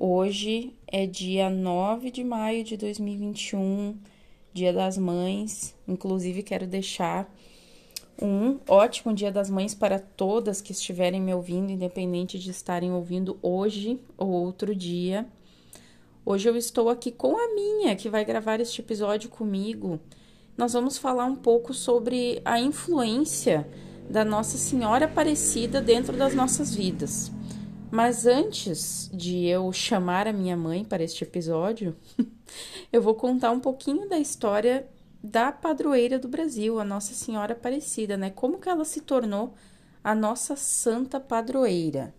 Hoje é dia 9 de maio de 2021, Dia das Mães. Inclusive, quero deixar um ótimo Dia das Mães para todas que estiverem me ouvindo, independente de estarem ouvindo hoje ou outro dia. Hoje eu estou aqui com a minha, que vai gravar este episódio comigo. Nós vamos falar um pouco sobre a influência da Nossa Senhora Aparecida dentro das nossas vidas. Mas antes de eu chamar a minha mãe para este episódio, eu vou contar um pouquinho da história da padroeira do Brasil, a Nossa Senhora Aparecida, né? Como que ela se tornou a nossa santa padroeira.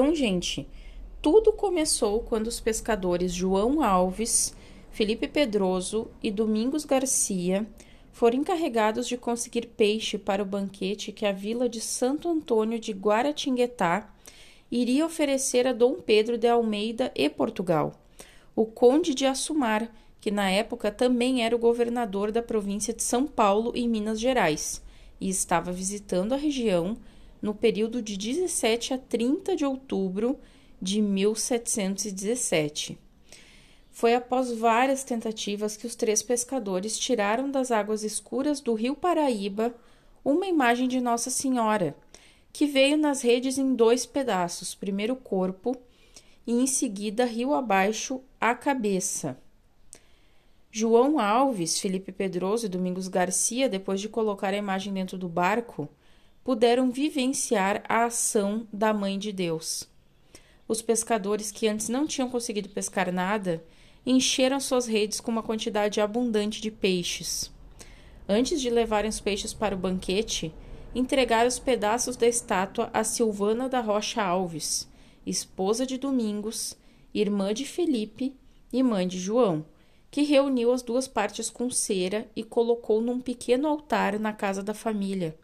Então, gente, tudo começou quando os pescadores João Alves, Felipe Pedroso e Domingos Garcia foram encarregados de conseguir peixe para o banquete que a vila de Santo Antônio de Guaratinguetá iria oferecer a Dom Pedro de Almeida e Portugal, o conde de Assumar, que na época também era o governador da província de São Paulo e Minas Gerais, e estava visitando a região no período de 17 a 30 de outubro de 1717. Foi após várias tentativas que os três pescadores tiraram das águas escuras do rio Paraíba uma imagem de Nossa Senhora, que veio nas redes em dois pedaços, primeiro o corpo e em seguida rio abaixo a cabeça. João Alves, Felipe Pedroso e Domingos Garcia, depois de colocar a imagem dentro do barco, puderam vivenciar a ação da Mãe de Deus. Os pescadores que antes não tinham conseguido pescar nada encheram suas redes com uma quantidade abundante de peixes. Antes de levarem os peixes para o banquete, entregaram os pedaços da estátua a Silvana da Rocha Alves, esposa de Domingos, irmã de Felipe e mãe de João, que reuniu as duas partes com cera e colocou num pequeno altar na casa da família,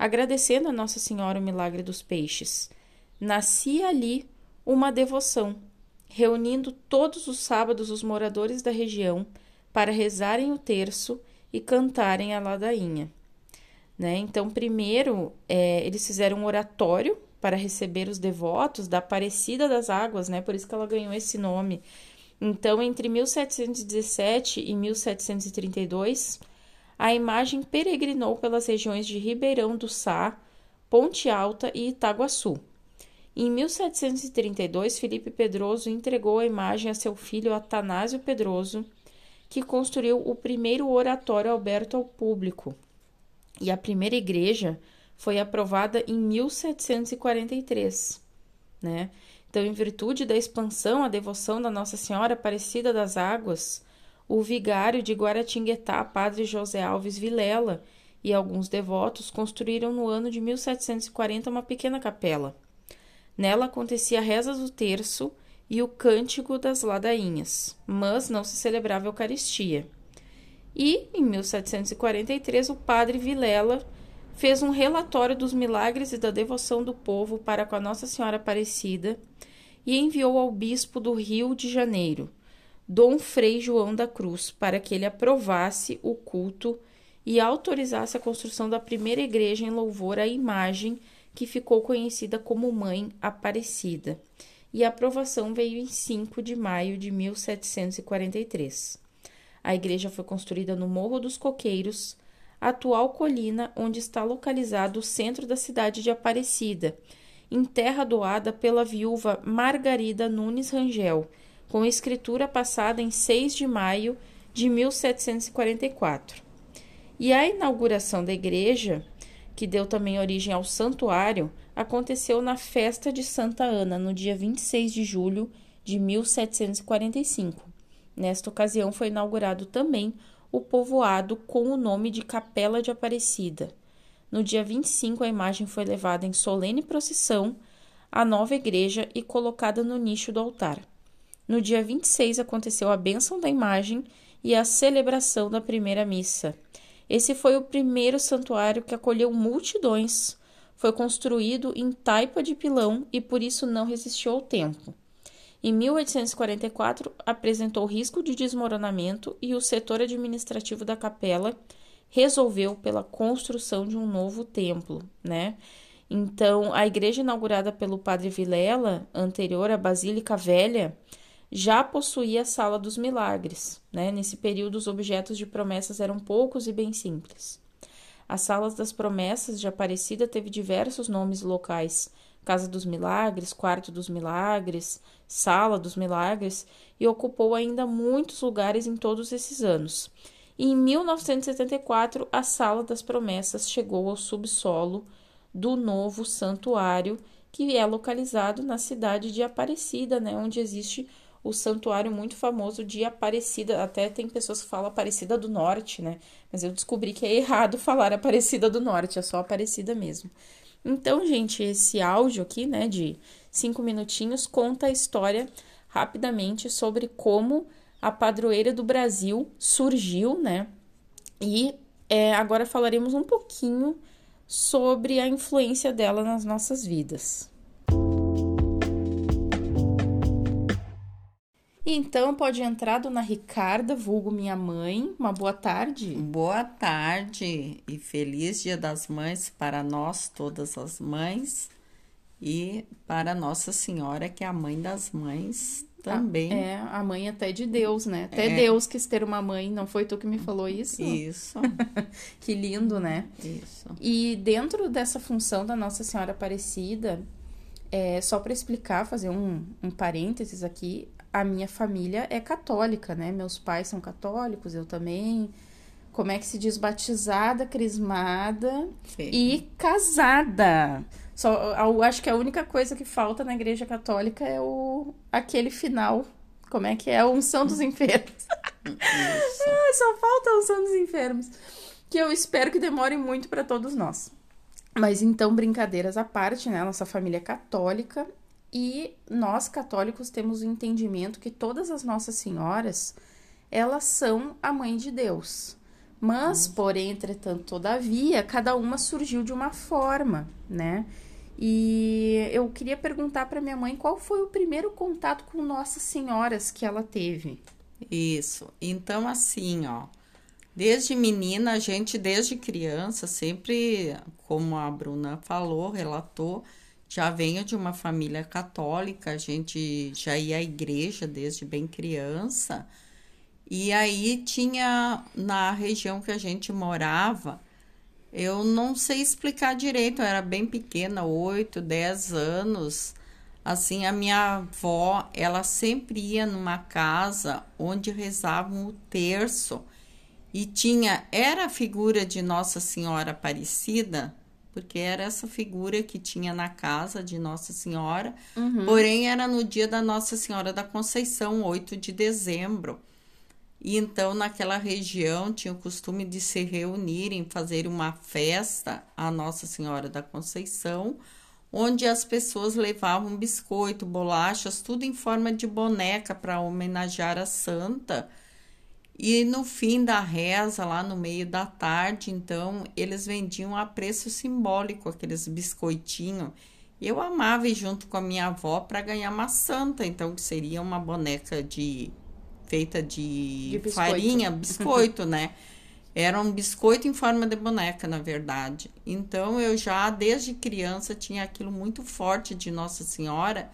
agradecendo a Nossa Senhora o milagre dos peixes. Nascia ali uma devoção, reunindo todos os sábados os moradores da região para rezarem o terço e cantarem a ladainha. Né? Então, primeiro, é, eles fizeram um oratório para receber os devotos da Aparecida das Águas, né? por isso que ela ganhou esse nome. Então, entre 1717 e 1732, a imagem peregrinou pelas regiões de Ribeirão do Sá, Ponte Alta e Itaguaçu. Em 1732, Felipe Pedroso entregou a imagem a seu filho Atanásio Pedroso, que construiu o primeiro oratório aberto ao público. E a primeira igreja foi aprovada em 1743, né? Então, em virtude da expansão, a devoção da Nossa Senhora Aparecida das Águas, o vigário de Guaratinguetá, padre José Alves Vilela, e alguns devotos construíram no ano de 1740 uma pequena capela. Nela acontecia a reza do terço e o cântico das ladainhas, mas não se celebrava a Eucaristia. E, em 1743, o padre Vilela fez um relatório dos milagres e da devoção do povo para com a Nossa Senhora Aparecida e enviou ao bispo do Rio de Janeiro, Dom Frei João da Cruz para que ele aprovasse o culto e autorizasse a construção da primeira igreja em louvor à imagem que ficou conhecida como Mãe Aparecida. E a aprovação veio em 5 de maio de 1743. A igreja foi construída no Morro dos Coqueiros, atual colina onde está localizado o centro da cidade de Aparecida, em terra doada pela viúva Margarida Nunes Rangel, com escritura passada em 6 de maio de 1744. E a inauguração da igreja, que deu também origem ao santuário, aconteceu na festa de Santa Ana, no dia 26 de julho de de 1745. Nesta ocasião foi inaugurado também o povoado com o nome de Capela de Aparecida. No dia 25, a imagem foi levada em solene procissão à nova igreja e colocada no nicho do altar. No dia 26 aconteceu a bênção da imagem e a celebração da primeira missa. Esse foi o primeiro santuário que acolheu multidões. Foi construído em taipa de pilão e por isso não resistiu ao tempo. Em 1844, apresentou risco de desmoronamento e o setor administrativo da capela resolveu pela construção de um novo templo, né? Então, a igreja inaugurada pelo padre Vilela, anterior à Basílica Velha, já possuía a Sala dos Milagres. Né? Nesse período, os objetos de promessas eram poucos e bem simples. As Salas das Promessas de Aparecida teve diversos nomes locais, Casa dos Milagres, Quarto dos Milagres, Sala dos Milagres, e ocupou ainda muitos lugares em todos esses anos. E em 1974, a Sala das Promessas chegou ao subsolo do novo santuário, que é localizado na cidade de Aparecida, né, onde existe o santuário muito famoso de Aparecida. Até tem pessoas que falam Aparecida do Norte, né? Mas eu descobri que é errado falar Aparecida do Norte, é só Aparecida mesmo. Então, gente, esse áudio aqui, né, de cinco minutinhos, conta a história rapidamente sobre como a padroeira do Brasil surgiu, né? E é, agora falaremos um pouquinho sobre a influência dela nas nossas vidas. Então pode entrar, dona Ricarda, vulgo minha mãe. Uma boa tarde. Boa tarde e feliz Dia das Mães para nós, todas as mães, e para Nossa Senhora, que é a mãe das mães também. é, a mãe até de Deus, né? Até é. Deus quis ter uma mãe, não foi tu que me falou isso? Isso. que lindo, né? Isso. E dentro dessa função da Nossa Senhora Aparecida, é, só para explicar, fazer um, um parênteses aqui, a minha família é católica, né? Meus pais são católicos, eu também. Como é que se diz? Batizada, crismada Sim. e casada. Só, eu acho que a única coisa que falta na igreja católica é o aquele final. Como é que é? A unção dos enfermos. ah, só falta a unção dos enfermos. Que eu espero que demore muito para todos nós. Mas então, brincadeiras à parte, né? Nossa família é católica e nós católicos temos o entendimento que todas as nossas senhoras, elas são a mãe de Deus. Mas, uhum. porém, entretanto, todavia, cada uma surgiu de uma forma, né? E eu queria perguntar para minha mãe qual foi o primeiro contato com Nossas Senhoras que ela teve. Isso. Então, assim, ó, desde menina, a gente, desde criança, sempre, como a Bruna falou, relatou, já venho de uma família católica, a gente já ia à igreja desde bem criança. E aí tinha na região que a gente morava, eu não sei explicar direito, eu era bem pequena, 8, 10 anos. Assim, a minha avó, ela sempre ia numa casa onde rezavam o terço e tinha, era a figura de Nossa Senhora Aparecida, porque era essa figura que tinha na casa de Nossa Senhora, uhum. porém era no dia da Nossa Senhora da Conceição, 8 de dezembro. E então, naquela região, tinha o costume de se reunirem, fazer uma festa à Nossa Senhora da Conceição, onde as pessoas levavam biscoito, bolachas, tudo em forma de boneca para homenagear a santa e no fim da reza, lá no meio da tarde, então, eles vendiam a preço simbólico aqueles biscoitinhos. Eu amava ir junto com a minha avó para ganhar uma santa, então, que seria uma boneca de feita de, de biscoito. farinha, biscoito, né? Era um biscoito em forma de boneca, na verdade. Então, eu já, desde criança, tinha aquilo muito forte de Nossa Senhora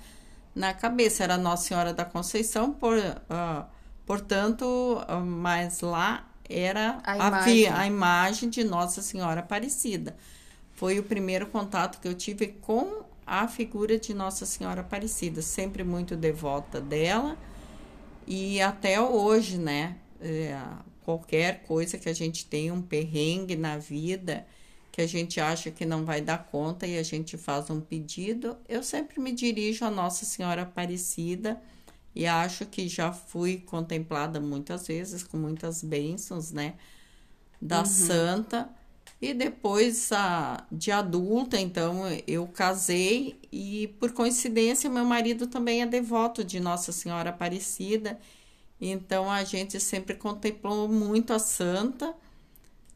na cabeça. Era Nossa Senhora da Conceição, por... Uh, Portanto, mas lá era a, a imagem. a imagem de Nossa Senhora Aparecida. Foi o primeiro contato que eu tive com a figura de Nossa Senhora Aparecida, sempre muito devota dela. E até hoje, né? É, qualquer coisa que a gente tenha um perrengue na vida, que a gente acha que não vai dar conta e a gente faz um pedido, eu sempre me dirijo a Nossa Senhora Aparecida e acho que já fui contemplada muitas vezes com muitas bênçãos, né, da uhum. santa. E depois a, de adulta, então eu casei e por coincidência meu marido também é devoto de Nossa Senhora Aparecida. Então a gente sempre contemplou muito a santa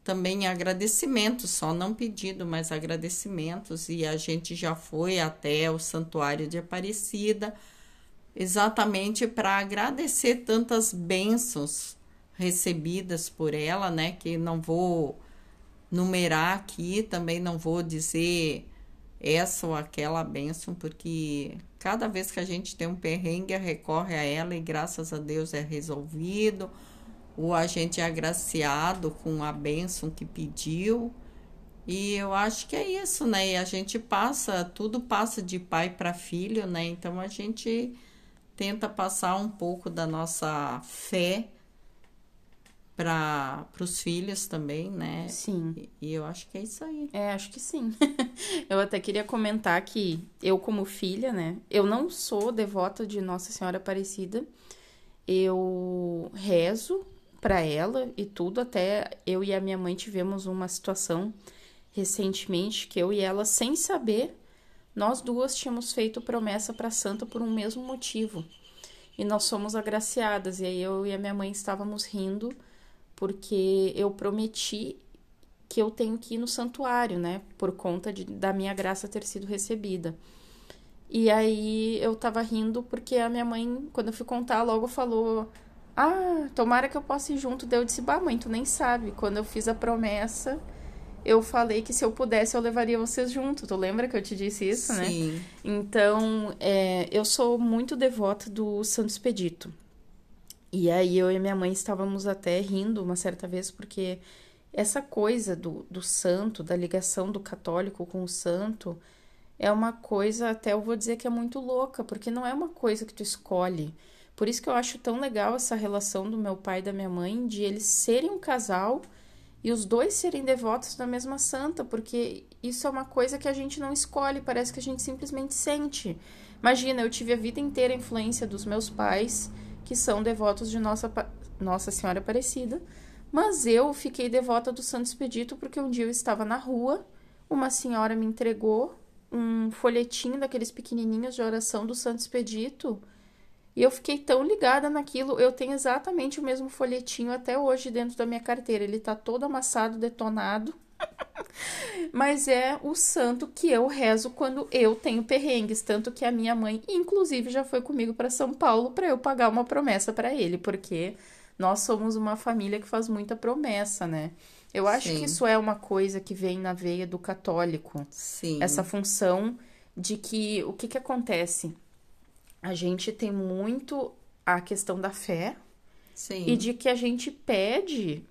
também agradecimentos, só não pedido, mas agradecimentos. E a gente já foi até o Santuário de Aparecida, exatamente para agradecer tantas bênçãos recebidas por ela, né? Que não vou numerar aqui, também não vou dizer essa ou aquela bênção, porque cada vez que a gente tem um perrengue, recorre a ela e graças a Deus é resolvido o agente é agraciado com a bênção que pediu. E eu acho que é isso, né? E a gente passa, tudo passa de pai para filho, né? Então a gente tenta passar um pouco da nossa fé para os filhos também, né? Sim. E, e, eu acho que é isso aí. É, acho que sim. eu até queria comentar que eu, como filha, né? Eu não sou devota de Nossa Senhora Aparecida. Eu rezo para ela e tudo. Até eu e a minha mãe tivemos uma situação recentemente que eu e ela, sem saber, nós duas tínhamos feito promessa para Santa por um mesmo motivo. E nós somos agraciadas. E aí eu e a minha mãe estávamos rindo porque eu prometi que eu tenho que ir no santuário, né? Por conta de, da minha graça ter sido recebida. E aí eu tava rindo porque a minha mãe, quando eu fui contar, logo falou: ah, tomara que eu possa ir junto. Daí eu disse, bah, mãe, tu nem sabe. Quando eu fiz a promessa, eu falei que se eu pudesse eu levaria vocês junto. Tu lembra que eu te disse isso, Sim. né? Sim. Então, é, eu sou muito devota do Santo Expedito. E aí eu e minha mãe estávamos até rindo uma certa vez, porque essa coisa do, do santo, da ligação do católico com o santo, é uma coisa, até eu vou dizer que é muito louca, porque não é uma coisa que tu escolhe. Por isso que eu acho tão legal essa relação do meu pai e da minha mãe, de eles serem um casal e os dois serem devotos da mesma santa, porque isso é uma coisa que a gente não escolhe, parece que a gente simplesmente sente. Imagina, eu tive a vida inteira a influência dos meus pais, que são devotos de Nossa, Nossa Senhora Aparecida, mas eu fiquei devota do Santo Expedito porque um dia eu estava na rua, uma senhora me entregou um folhetinho daqueles pequenininhos de oração do Santo Expedito e eu fiquei tão ligada naquilo, eu tenho exatamente o mesmo folhetinho até hoje dentro da minha carteira. Ele tá todo amassado, detonado. Mas é o santo que eu rezo quando eu tenho perrengues, tanto que a minha mãe, inclusive, já foi comigo para São Paulo para eu pagar uma promessa para ele, porque nós somos uma família que faz muita promessa, né? Eu acho Sim. que isso é uma coisa que vem na veia do católico. Sim. Essa função de que o que que acontece? A gente tem muito a questão da fé Sim. e de que a gente pede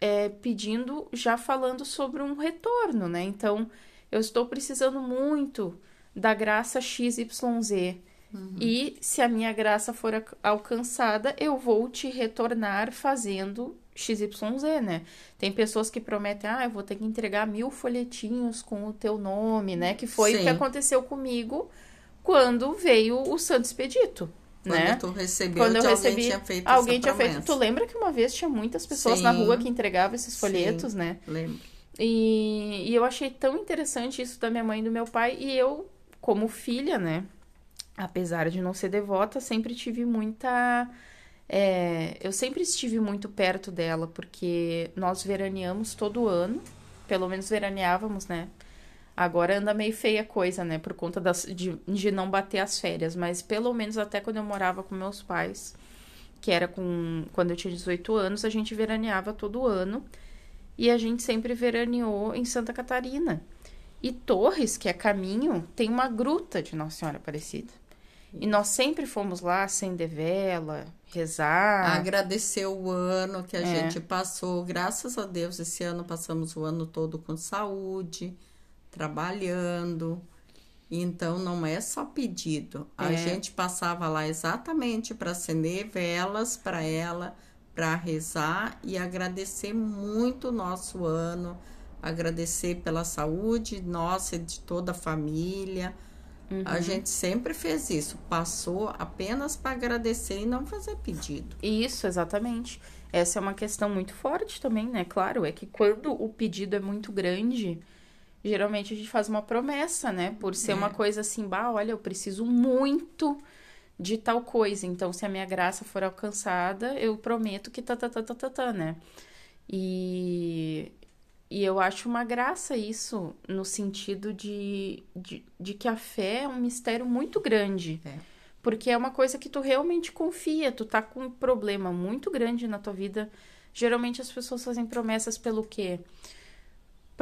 é, pedindo já falando sobre um retorno, né? Então, eu estou precisando muito da graça XYZ. Uhum. E se a minha graça for alcançada, eu vou te retornar fazendo XYZ, né? Tem pessoas que prometem, ah, eu vou ter que entregar mil folhetinhos com o teu nome, né? Que foi Sim. o que aconteceu comigo quando veio o Santo Expedito. Quando né? tu recebeu, Quando eu recebi, alguém tinha feito alguém tinha promessa. feito. Tu lembra que uma vez tinha muitas pessoas Sim. na rua que entregavam esses folhetos, Sim, né? Lembro. E, e eu achei tão interessante isso da minha mãe e do meu pai. E eu, como filha, né? Apesar de não ser devota, sempre tive muita. É, eu sempre estive muito perto dela, porque nós veraneamos todo ano. Pelo menos veraneávamos, né? Agora anda meio feia a coisa, né? Por conta das, de, de não bater as férias. Mas pelo menos até quando eu morava com meus pais, que era com quando eu tinha 18 anos, a gente veraneava todo ano. E a gente sempre veraneou em Santa Catarina. E Torres, que é caminho, tem uma gruta de Nossa Senhora Aparecida. E nós sempre fomos lá acender vela, rezar. Agradecer o ano que a é. gente passou. Graças a Deus, esse ano passamos o ano todo com saúde trabalhando. Então não é só pedido. A é. gente passava lá exatamente para acender velas para ela, para rezar e agradecer muito o nosso ano, agradecer pela saúde nossa e de toda a família, Uhum. A gente sempre fez isso, passou apenas para agradecer e não fazer pedido. Isso, exatamente. Essa é uma questão muito forte também, né? Claro, é que quando o pedido é muito grande, geralmente a gente faz uma promessa, né? Por ser é. uma coisa assim, bah, olha, eu preciso muito de tal coisa. Então, se a minha graça for alcançada, eu prometo que tá, tá, tá, tá, tá, tá né? E e eu acho uma graça isso, no sentido de, de, de que a fé é um mistério muito grande. É. Porque é uma coisa que tu realmente confia, tu tá com um problema muito grande na tua vida. Geralmente as pessoas fazem promessas pelo quê?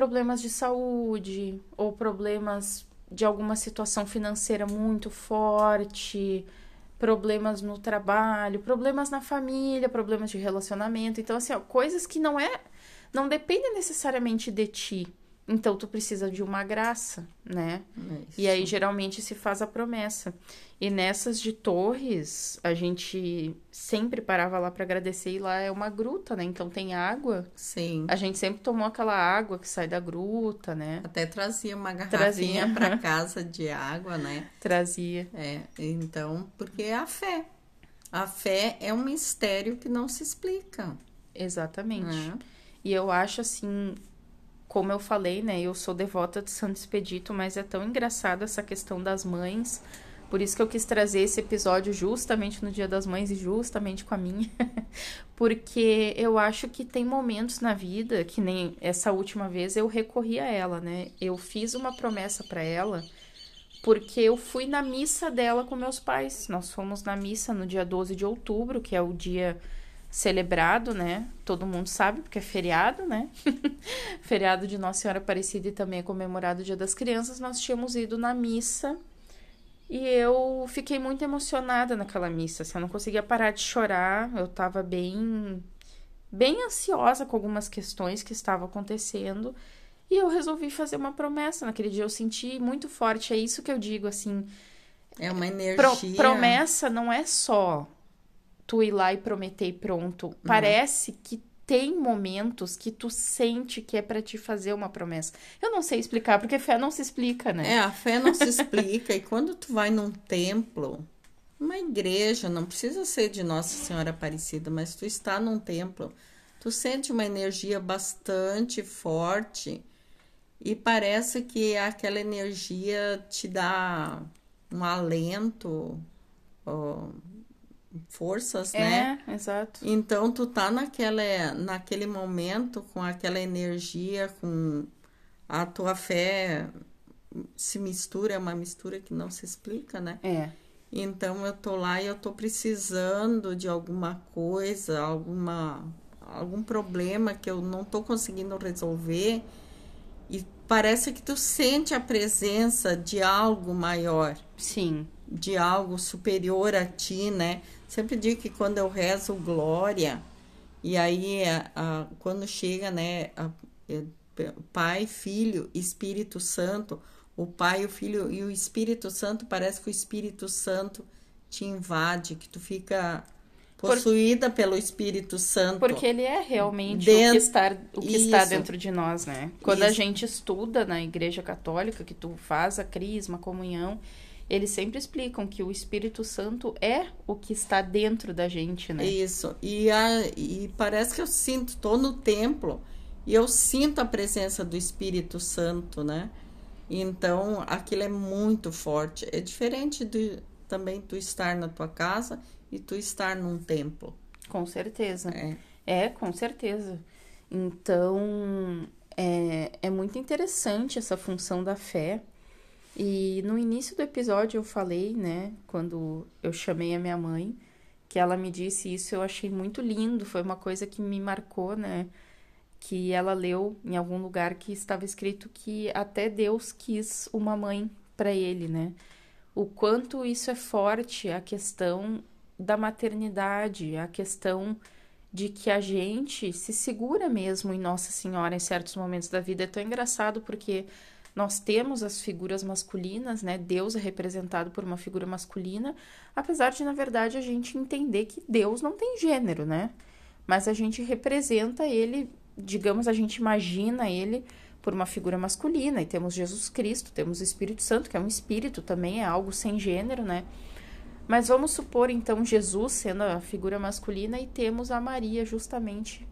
Problemas de saúde, ou problemas de alguma situação financeira muito forte, problemas no trabalho, problemas na família, problemas de relacionamento. Então, assim, ó, coisas que não é não depende necessariamente de ti. Então tu precisa de uma graça, né? Isso. E aí geralmente se faz a promessa. E nessas de Torres, a gente sempre parava lá para agradecer e lá é uma gruta, né? Então tem água. Sim. A gente sempre tomou aquela água que sai da gruta, né? Até trazia uma garrafinha para casa de água, né? Trazia. É, então, porque é a fé. A fé é um mistério que não se explica. Exatamente. É. E eu acho assim, como eu falei, né? Eu sou devota de Santo Expedito, mas é tão engraçada essa questão das mães. Por isso que eu quis trazer esse episódio justamente no Dia das Mães e justamente com a minha. Porque eu acho que tem momentos na vida, que nem essa última vez eu recorri a ela, né? Eu fiz uma promessa para ela, porque eu fui na missa dela com meus pais. Nós fomos na missa no dia 12 de outubro, que é o dia celebrado, né? Todo mundo sabe, porque é feriado, né? feriado de Nossa Senhora Aparecida e também é comemorado o Dia das Crianças. Nós tínhamos ido na missa e eu fiquei muito emocionada naquela missa. Assim, eu não conseguia parar de chorar. Eu tava bem, bem ansiosa com algumas questões que estavam acontecendo. E eu resolvi fazer uma promessa. Naquele dia eu senti muito forte. É isso que eu digo, assim. É uma energia. Pro, promessa não é só tu ir lá e prometer e pronto. Uhum. Parece que tem momentos que tu sente que é para te fazer uma promessa. Eu não sei explicar, porque fé não se explica, né? É, a fé não se explica. e quando tu vai num templo, uma igreja, não precisa ser de Nossa Senhora Aparecida, mas tu está num templo, tu sente uma energia bastante forte e parece que aquela energia te dá um alento, forças, é, né? É, exato. Então tu tá naquela, naquele momento com aquela energia, com a tua fé se mistura, é uma mistura que não se explica, né? É. Então eu tô lá e eu tô precisando de alguma coisa, alguma algum problema que eu não tô conseguindo resolver e parece que tu sente a presença de algo maior. Sim. De algo superior a ti, né? Sempre digo que quando eu rezo glória, e aí a, a, quando chega, né, a, é, Pai, Filho, Espírito Santo, o Pai, o Filho e o Espírito Santo, parece que o Espírito Santo te invade, que tu fica possuída Por... pelo Espírito Santo. Porque ele é realmente dentro... o que, está, o que está dentro de nós, né? Quando Isso. a gente estuda na Igreja Católica, que tu faz a crisma, a comunhão, eles sempre explicam que o Espírito Santo é o que está dentro da gente, né? Isso. E, a, e parece que eu sinto, estou no templo e eu sinto a presença do Espírito Santo, né? Então, aquilo é muito forte. É diferente de, também tu estar na tua casa e tu estar num templo. Com certeza. É, é com certeza. Então, é, é muito interessante essa função da fé e no início do episódio eu falei, né, quando eu chamei a minha mãe, que ela me disse isso, eu achei muito lindo, foi uma coisa que me marcou, né? Que ela leu em algum lugar que estava escrito que até Deus quis uma mãe para ele, né? O quanto isso é forte, a questão da maternidade, a questão de que a gente se segura mesmo em Nossa Senhora em certos momentos da vida. É tão engraçado porque nós temos as figuras masculinas, né? Deus é representado por uma figura masculina, apesar de, na verdade, a gente entender que Deus não tem gênero, né? Mas a gente representa ele, digamos, a gente imagina ele por uma figura masculina, e temos Jesus Cristo, temos o Espírito Santo, que é um espírito também, é algo sem gênero, né? Mas vamos supor então Jesus sendo a figura masculina e temos a Maria justamente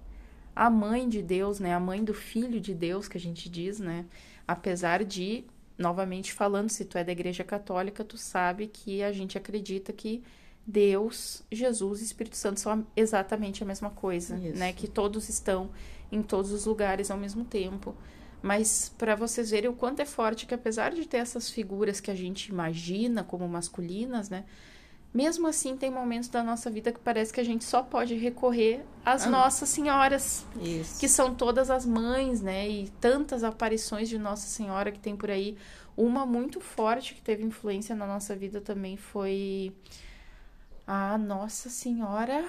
a mãe de Deus, né? A mãe do filho de Deus que a gente diz, né? Apesar de novamente falando, se tu é da Igreja Católica, tu sabe que a gente acredita que Deus, Jesus e Espírito Santo são exatamente a mesma coisa, Isso. né? Que todos estão em todos os lugares ao mesmo tempo. Mas para vocês verem o quanto é forte que apesar de ter essas figuras que a gente imagina como masculinas, né? Mesmo assim, tem momentos da nossa vida que parece que a gente só pode recorrer às ah, Nossas Senhoras, isso. que são todas as mães, né? E tantas aparições de Nossa Senhora que tem por aí. Uma muito forte que teve influência na nossa vida também foi a Nossa Senhora.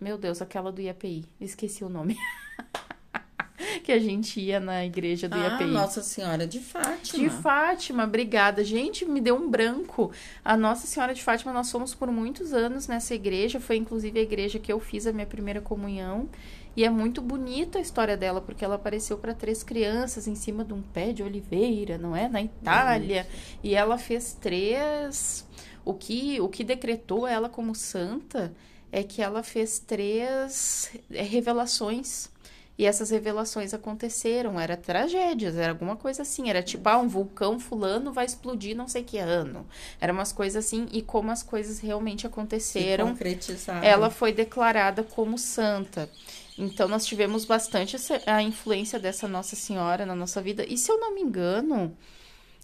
Meu Deus, aquela do IAPI. Esqueci o nome. que a gente ia na igreja do IAPI. Ah, Nossa Senhora de Fátima. De Fátima, obrigada. Gente, me deu um branco. A Nossa Senhora de Fátima, nós fomos por muitos anos nessa igreja. Foi inclusive a igreja que eu fiz a minha primeira comunhão. E é muito bonita a história dela, porque ela apareceu para três crianças em cima de um pé de oliveira, não é? Na Itália. E ela fez três. O que, o que decretou ela como santa é que ela fez três revelações e essas revelações aconteceram, era tragédias, era alguma coisa assim, era tipo, ah, um vulcão fulano vai explodir não sei que ano. Era umas coisas assim, e como as coisas realmente aconteceram, ela foi declarada como santa. Então nós tivemos bastante a influência dessa Nossa Senhora na nossa vida. E se eu não me engano,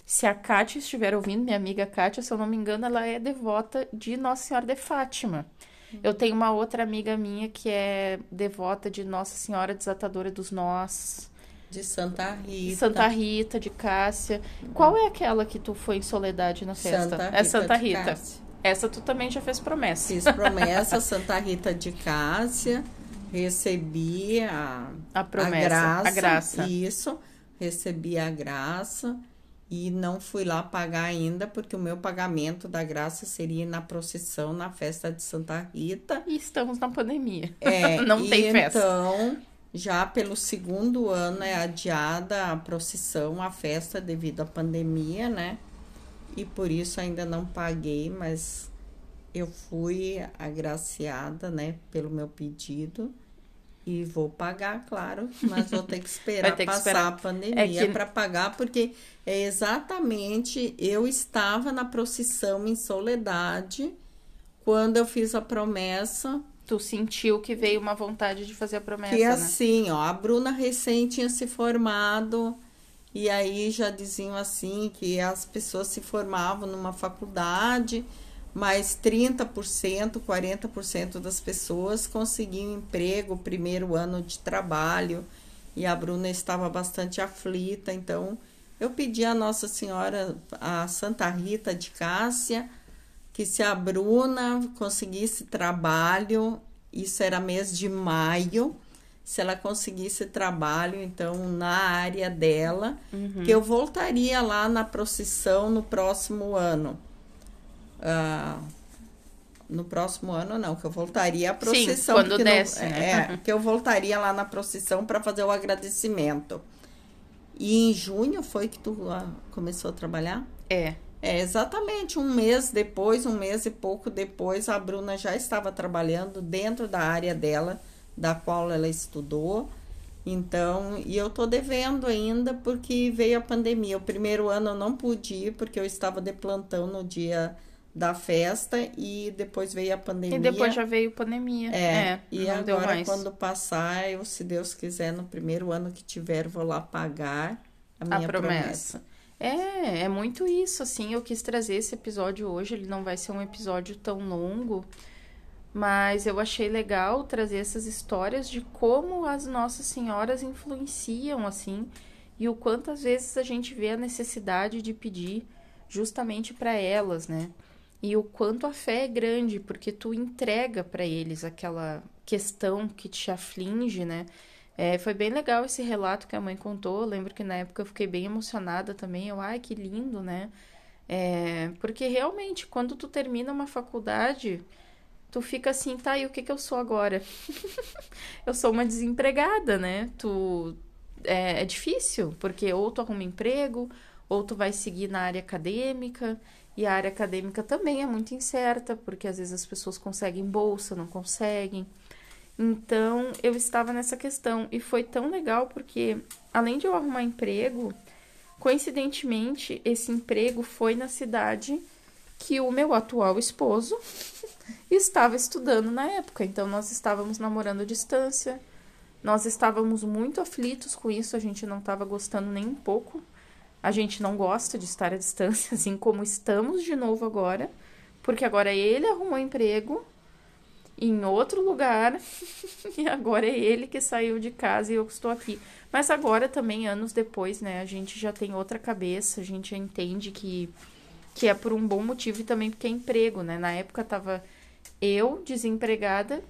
se a Kátia estiver ouvindo, minha amiga Kátia, se eu não me engano, ela é devota de Nossa Senhora de Fátima. Eu tenho uma outra amiga minha que é devota de Nossa Senhora Desatadora dos Nós. De Santa Rita. Santa Rita, de Cássia. Qual é aquela que tu foi em Soledade na festa? Santa Rita é Santa Rita. Essa tu também já fez promessa. Fiz promessa, Santa Rita de Cássia. Recebi a, a promessa, a graça, a graça. Isso, recebi a graça e não fui lá pagar ainda, porque o meu pagamento da graça seria na procissão na festa de Santa Rita. E estamos na pandemia. É, não tem festa. Então, já pelo segundo ano é adiada a procissão, a festa devido à pandemia, né? E por isso ainda não paguei, mas eu fui agraciada, né, pelo meu pedido. E vou pagar, claro, mas vou ter que esperar ter que passar esperar. a pandemia é que... para pagar, porque é exatamente eu estava na procissão em Soledade quando eu fiz a promessa. Tu sentiu que veio uma vontade de fazer a promessa, que né? assim, ó, a Bruna recém tinha se formado e aí já diziam assim que as pessoas se formavam numa faculdade mas 30%, 40% das pessoas conseguiam emprego, primeiro ano de trabalho, e a Bruna estava bastante aflita, então eu pedi a Nossa Senhora, a Santa Rita de Cássia, que se a Bruna conseguisse trabalho, isso era mês de maio, se ela conseguisse trabalho, então, na área dela, uhum. que eu voltaria lá na procissão no próximo ano. Uh, no próximo ano não, que eu voltaria à procissão. Sim, quando desce, não, né? É, que eu voltaria lá na procissão para fazer o agradecimento. E em junho foi que tu uh, começou a trabalhar? É. É, exatamente. Um mês depois, um mês e pouco depois, a Bruna já estava trabalhando dentro da área dela, da qual ela estudou. Então, e eu tô devendo ainda porque veio a pandemia. O primeiro ano eu não pude ir porque eu estava de plantão no dia da festa e depois veio a pandemia. E depois já veio a pandemia. É, é e agora quando passar, eu, se Deus quiser, no primeiro ano que tiver, vou lá pagar a minha a promessa. promessa. É, é muito isso, assim, eu quis trazer esse episódio hoje, ele não vai ser um episódio tão longo, mas eu achei legal trazer essas histórias de como as nossas senhoras influenciam, assim, e o quantas vezes a gente vê a necessidade de pedir justamente para elas, né? E o quanto a fé é grande, porque tu entrega para eles aquela questão que te aflige, né? É, foi bem legal esse relato que a mãe contou. Eu lembro que na época eu fiquei bem emocionada também. Eu, ai, que lindo, né? É, porque realmente, quando tu termina uma faculdade, tu fica assim, tá, e o que que eu sou agora? eu sou uma desempregada, né? Tu é, é difícil, porque ou tu arruma emprego, ou tu vai seguir na área acadêmica, e a área acadêmica também é muito incerta, porque às vezes as pessoas conseguem bolsa, não conseguem. Então, eu estava nessa questão e foi tão legal porque além de eu arrumar emprego, coincidentemente, esse emprego foi na cidade que o meu atual esposo estava estudando na época. Então, nós estávamos namorando à distância. Nós estávamos muito aflitos com isso, a gente não estava gostando nem um pouco. A gente não gosta de estar à distância, assim como estamos de novo agora, porque agora ele arrumou emprego em outro lugar e agora é ele que saiu de casa e eu estou aqui. Mas agora também, anos depois, né, a gente já tem outra cabeça, a gente já entende que, que é por um bom motivo e também porque é emprego, né? Na época tava eu desempregada,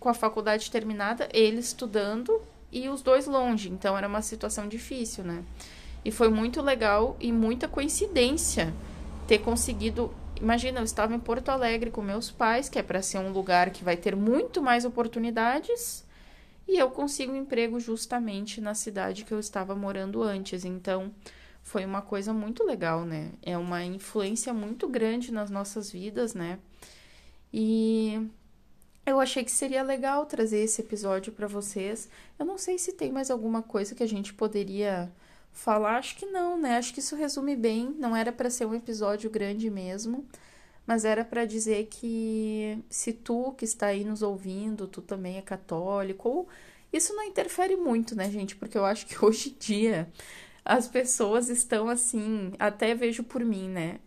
com a faculdade terminada, ele estudando e os dois longe, então era uma situação difícil, né? E foi muito legal e muita coincidência ter conseguido Imagina, eu estava em Porto Alegre com meus pais, que é para ser um lugar que vai ter muito mais oportunidades, e eu consigo um emprego justamente na cidade que eu estava morando antes. Então, foi uma coisa muito legal, né? É uma influência muito grande nas nossas vidas, né? E eu achei que seria legal trazer esse episódio para vocês. Eu não sei se tem mais alguma coisa que a gente poderia falar, acho que não, né? Acho que isso resume bem. Não era para ser um episódio grande mesmo, mas era para dizer que se tu que está aí nos ouvindo, tu também é católico, ou isso não interfere muito, né, gente? Porque eu acho que hoje em dia as pessoas estão assim, até vejo por mim, né?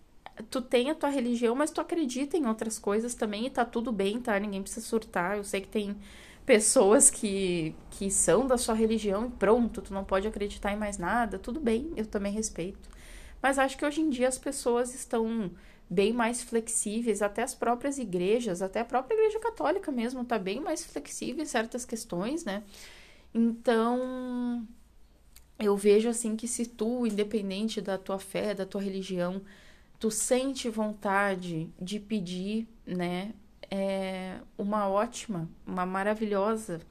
Tu tem a tua religião, mas tu acredita em outras coisas também e tá tudo bem, tá? Ninguém precisa surtar. Eu sei que tem pessoas que, que são da sua religião e pronto, tu não pode acreditar em mais nada, tudo bem, eu também respeito. Mas acho que hoje em dia as pessoas estão bem mais flexíveis, até as próprias igrejas, até a própria igreja católica mesmo tá bem mais flexível em certas questões, né? Então, eu vejo assim que se tu, independente da tua fé, da tua religião, tu sente vontade de pedir, né, é uma ótima, uma maravilhosa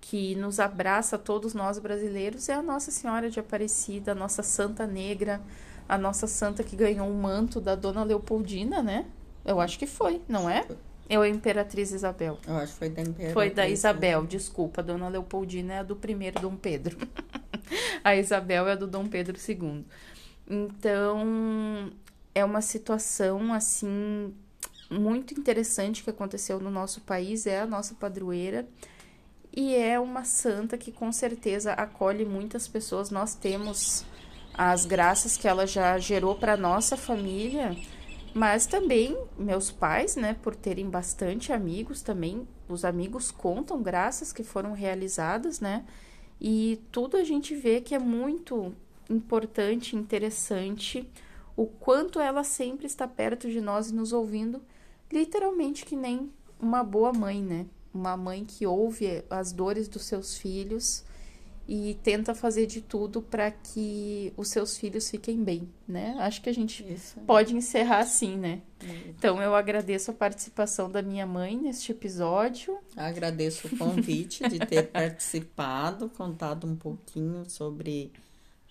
que nos abraça todos nós brasileiros é a Nossa Senhora de Aparecida, a nossa Santa Negra, a nossa santa que ganhou o um manto da Dona Leopoldina, né? Eu acho que foi, não é? É a Imperatriz Isabel. Eu acho que foi da Imperatriz. Foi da Isabel, desculpa. A Dona Leopoldina é a do primeiro Dom Pedro. a Isabel é a do Dom Pedro II. Então, é uma situação assim muito interessante que aconteceu no nosso país é a nossa padroeira e é uma santa que com certeza acolhe muitas pessoas. Nós temos as graças que ela já gerou para nossa família, mas também meus pais, né, por terem bastante amigos também, os amigos contam graças que foram realizadas, né? E tudo a gente vê que é muito importante, interessante, o quanto ela sempre está perto de nós e nos ouvindo literalmente que nem uma boa mãe, né? Uma mãe que ouve as dores dos seus filhos e tenta fazer de tudo para que os seus filhos fiquem bem, né? Acho que a gente Isso. pode encerrar assim, né? Então eu agradeço a participação da minha mãe neste episódio. Agradeço o convite de ter participado, contado um pouquinho sobre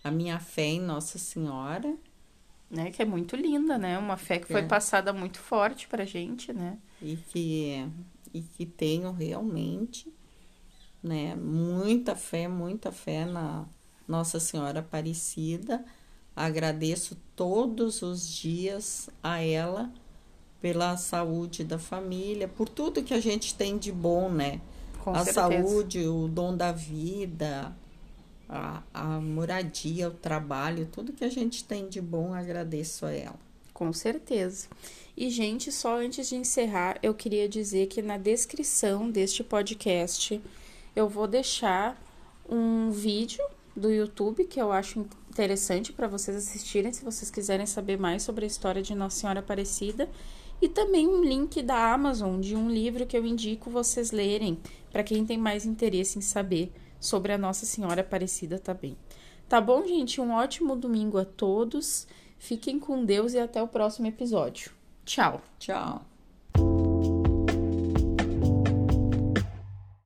a minha fé em Nossa Senhora né? Que é muito linda, né? Uma fé que foi é. passada muito forte pra gente, né? E que, e que tenho realmente, né? Muita fé, muita fé na Nossa Senhora Aparecida. Agradeço todos os dias a ela pela saúde da família, por tudo que a gente tem de bom, né? Com a certeza. saúde, o dom da vida, a, a moradia, o trabalho, tudo que a gente tem de bom, agradeço a ela. Com certeza. E, gente, só antes de encerrar, eu queria dizer que na descrição deste podcast eu vou deixar um vídeo do YouTube que eu acho interessante para vocês assistirem se vocês quiserem saber mais sobre a história de Nossa Senhora Aparecida e também um link da Amazon de um livro que eu indico vocês lerem para quem tem mais interesse em saber sobre a Nossa Senhora Aparecida também. Tá bom, gente? Um ótimo domingo a todos. Fiquem com Deus e até o próximo episódio. Tchau. Tchau.